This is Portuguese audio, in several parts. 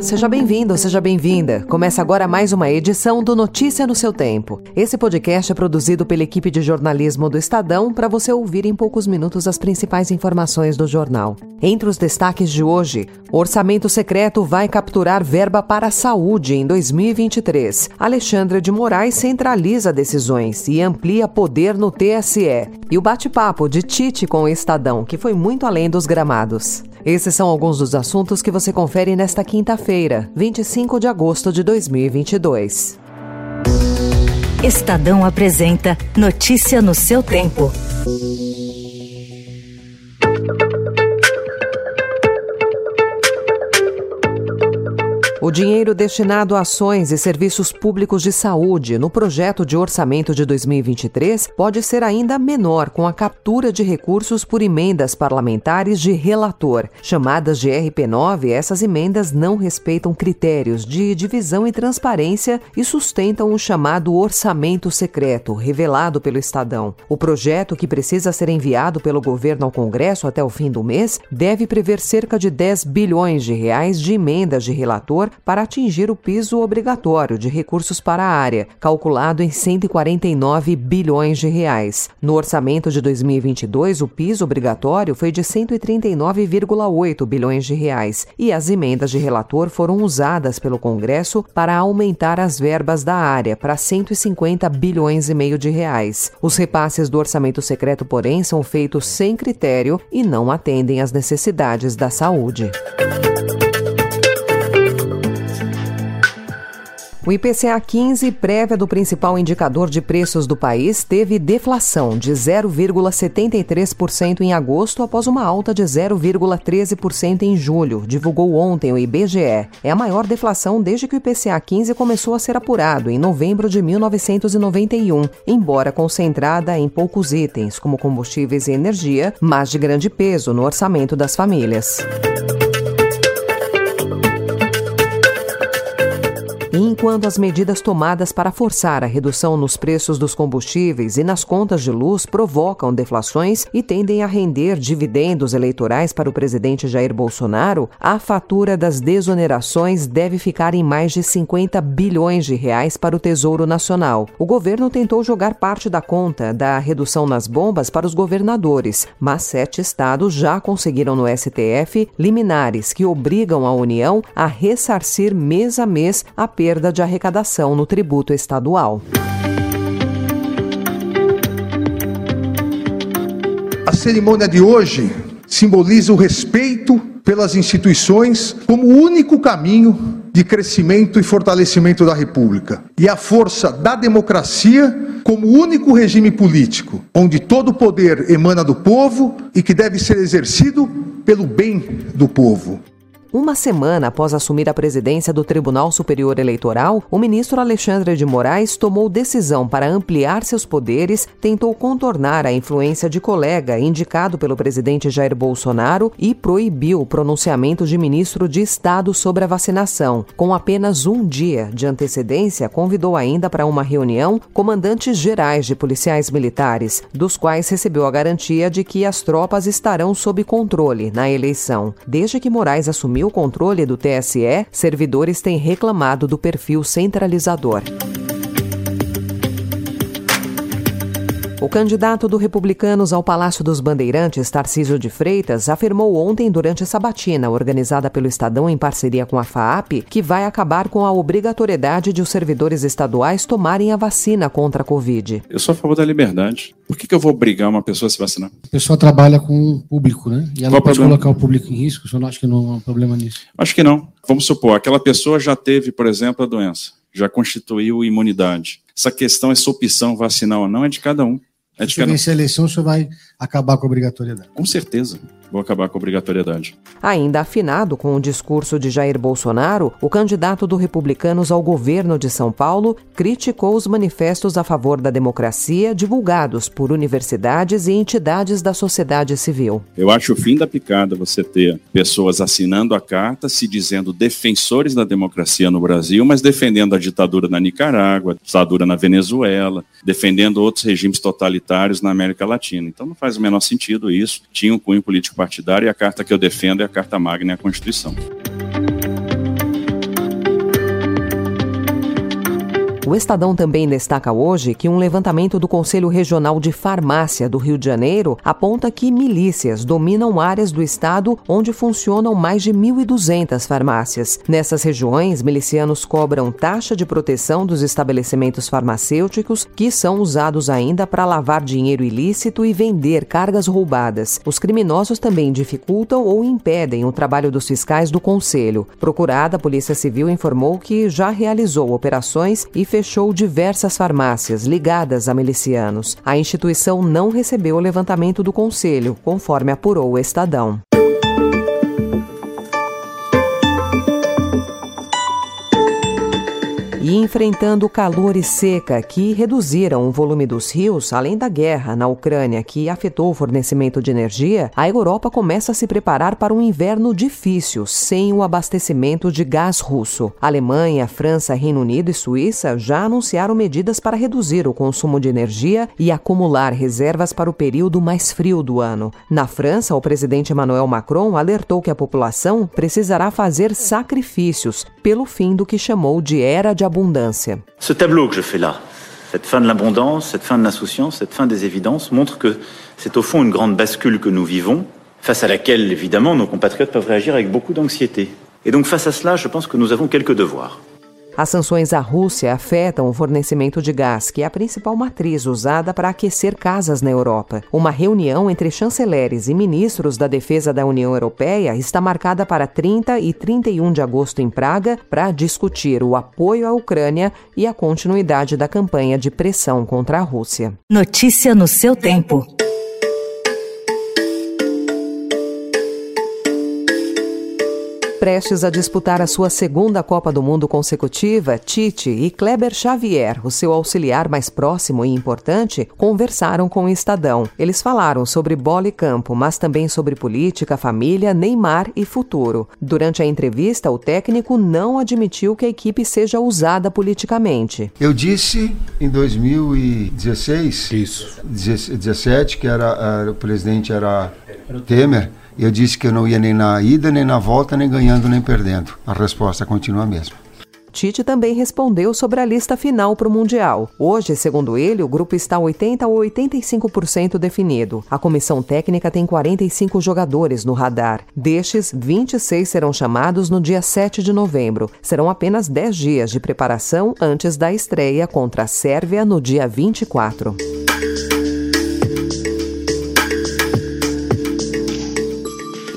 Seja bem-vindo, seja bem-vinda. Começa agora mais uma edição do Notícia no seu Tempo. Esse podcast é produzido pela equipe de jornalismo do Estadão para você ouvir em poucos minutos as principais informações do jornal. Entre os destaques de hoje, orçamento secreto vai capturar verba para a saúde em 2023. Alexandre de Moraes centraliza decisões e amplia poder no TSE. E o bate-papo de Tite com o Estadão, que foi muito além dos gramados. Esses são alguns dos assuntos que você confere nesta quinta-feira, 25 de agosto de 2022. Estadão apresenta Notícia no seu tempo. O dinheiro destinado a ações e serviços públicos de saúde no projeto de orçamento de 2023 pode ser ainda menor com a captura de recursos por emendas parlamentares de relator. Chamadas de RP9, essas emendas não respeitam critérios de divisão e transparência e sustentam o chamado orçamento secreto, revelado pelo Estadão. O projeto, que precisa ser enviado pelo governo ao Congresso até o fim do mês, deve prever cerca de 10 bilhões de reais de emendas de relator para atingir o piso obrigatório de recursos para a área, calculado em 149 bilhões de reais. No orçamento de 2022, o piso obrigatório foi de 139,8 bilhões de reais e as emendas de relator foram usadas pelo Congresso para aumentar as verbas da área para 150 bilhões e meio de reais. Os repasses do orçamento secreto, porém, são feitos sem critério e não atendem às necessidades da saúde. O IPCA 15, prévia do principal indicador de preços do país, teve deflação de 0,73% em agosto após uma alta de 0,13% em julho, divulgou ontem o IBGE. É a maior deflação desde que o IPCA 15 começou a ser apurado, em novembro de 1991, embora concentrada em poucos itens, como combustíveis e energia, mas de grande peso no orçamento das famílias. Enquanto as medidas tomadas para forçar a redução nos preços dos combustíveis e nas contas de luz provocam deflações e tendem a render dividendos eleitorais para o presidente Jair Bolsonaro, a fatura das desonerações deve ficar em mais de 50 bilhões de reais para o Tesouro Nacional. O governo tentou jogar parte da conta da redução nas bombas para os governadores, mas sete estados já conseguiram no STF liminares que obrigam a União a ressarcir mês a mês a perda de arrecadação no tributo estadual. A cerimônia de hoje simboliza o respeito pelas instituições como o único caminho de crescimento e fortalecimento da República e a força da democracia como único regime político onde todo o poder emana do povo e que deve ser exercido pelo bem do povo. Uma semana após assumir a presidência do Tribunal Superior Eleitoral, o ministro Alexandre de Moraes tomou decisão para ampliar seus poderes, tentou contornar a influência de colega indicado pelo presidente Jair Bolsonaro e proibiu o pronunciamento de ministro de Estado sobre a vacinação. Com apenas um dia de antecedência, convidou ainda para uma reunião comandantes gerais de policiais militares, dos quais recebeu a garantia de que as tropas estarão sob controle na eleição. Desde que Moraes assumiu assumiu o controle do TSE, servidores têm reclamado do perfil centralizador. O candidato do Republicanos ao Palácio dos Bandeirantes, Tarcísio de Freitas, afirmou ontem durante a sabatina organizada pelo Estadão em parceria com a FAAP que vai acabar com a obrigatoriedade de os servidores estaduais tomarem a vacina contra a Covid. Eu sou a favor da liberdade. Por que, que eu vou obrigar uma pessoa a se vacinar? A pessoa trabalha com o público, né? E ela Qual pode problema? colocar o público em risco. O senhor não acha que não há um problema nisso? Acho que não. Vamos supor, aquela pessoa já teve, por exemplo, a doença, já constituiu imunidade. Essa questão, essa opção vacinal ou não, é de cada um. É Se você vencer a eleição, você vai acabar com a obrigatoriedade. Com certeza. Vou acabar com a obrigatoriedade. Ainda afinado com o discurso de Jair Bolsonaro, o candidato do Republicanos ao governo de São Paulo criticou os manifestos a favor da democracia divulgados por universidades e entidades da sociedade civil. Eu acho o fim da picada você ter pessoas assinando a carta se dizendo defensores da democracia no Brasil, mas defendendo a ditadura na Nicarágua, a ditadura na Venezuela, defendendo outros regimes totalitários na América Latina. Então não faz o menor sentido isso. Tinha um cunho político partidário e a carta que eu defendo é a Carta Magna e a Constituição. O Estadão também destaca hoje que um levantamento do Conselho Regional de Farmácia do Rio de Janeiro aponta que milícias dominam áreas do estado onde funcionam mais de 1.200 farmácias. Nessas regiões, milicianos cobram taxa de proteção dos estabelecimentos farmacêuticos que são usados ainda para lavar dinheiro ilícito e vender cargas roubadas. Os criminosos também dificultam ou impedem o trabalho dos fiscais do Conselho. Procurada, a Polícia Civil informou que já realizou operações e fechou fechou diversas farmácias ligadas a milicianos. A instituição não recebeu o levantamento do conselho, conforme apurou o Estadão. E enfrentando calor e seca que reduziram o volume dos rios, além da guerra na Ucrânia que afetou o fornecimento de energia, a Europa começa a se preparar para um inverno difícil sem o abastecimento de gás russo. Alemanha, França, Reino Unido e Suíça já anunciaram medidas para reduzir o consumo de energia e acumular reservas para o período mais frio do ano. Na França, o presidente Emmanuel Macron alertou que a população precisará fazer sacrifícios pelo fim do que chamou de era de Ce tableau que je fais là, cette fin de l'abondance, cette fin de l'insouciance, cette fin des évidences, montre que c'est au fond une grande bascule que nous vivons, face à laquelle, évidemment, nos compatriotes peuvent réagir avec beaucoup d'anxiété. Et donc, face à cela, je pense que nous avons quelques devoirs. As sanções à Rússia afetam o fornecimento de gás, que é a principal matriz usada para aquecer casas na Europa. Uma reunião entre chanceleres e ministros da Defesa da União Europeia está marcada para 30 e 31 de agosto em Praga para discutir o apoio à Ucrânia e a continuidade da campanha de pressão contra a Rússia. Notícia no seu tempo. Prestes a disputar a sua segunda Copa do Mundo consecutiva, Tite e Kleber Xavier, o seu auxiliar mais próximo e importante, conversaram com o Estadão. Eles falaram sobre bola e campo, mas também sobre política, família, Neymar e futuro. Durante a entrevista, o técnico não admitiu que a equipe seja usada politicamente. Eu disse em 2016, isso, 17 que era, era o presidente era Temer eu disse que eu não ia nem na ida, nem na volta, nem ganhando, nem perdendo. A resposta continua a mesma. Tite também respondeu sobre a lista final para o Mundial. Hoje, segundo ele, o grupo está 80 ou 85% definido. A comissão técnica tem 45 jogadores no radar. Destes, 26 serão chamados no dia 7 de novembro. Serão apenas 10 dias de preparação antes da estreia contra a Sérvia no dia 24.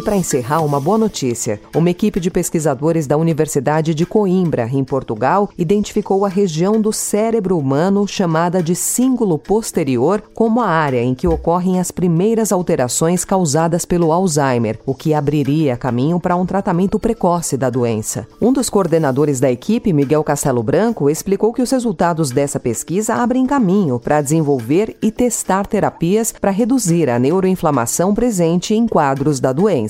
E para encerrar, uma boa notícia. Uma equipe de pesquisadores da Universidade de Coimbra, em Portugal, identificou a região do cérebro humano chamada de cíngulo posterior como a área em que ocorrem as primeiras alterações causadas pelo Alzheimer, o que abriria caminho para um tratamento precoce da doença. Um dos coordenadores da equipe, Miguel Castelo Branco, explicou que os resultados dessa pesquisa abrem caminho para desenvolver e testar terapias para reduzir a neuroinflamação presente em quadros da doença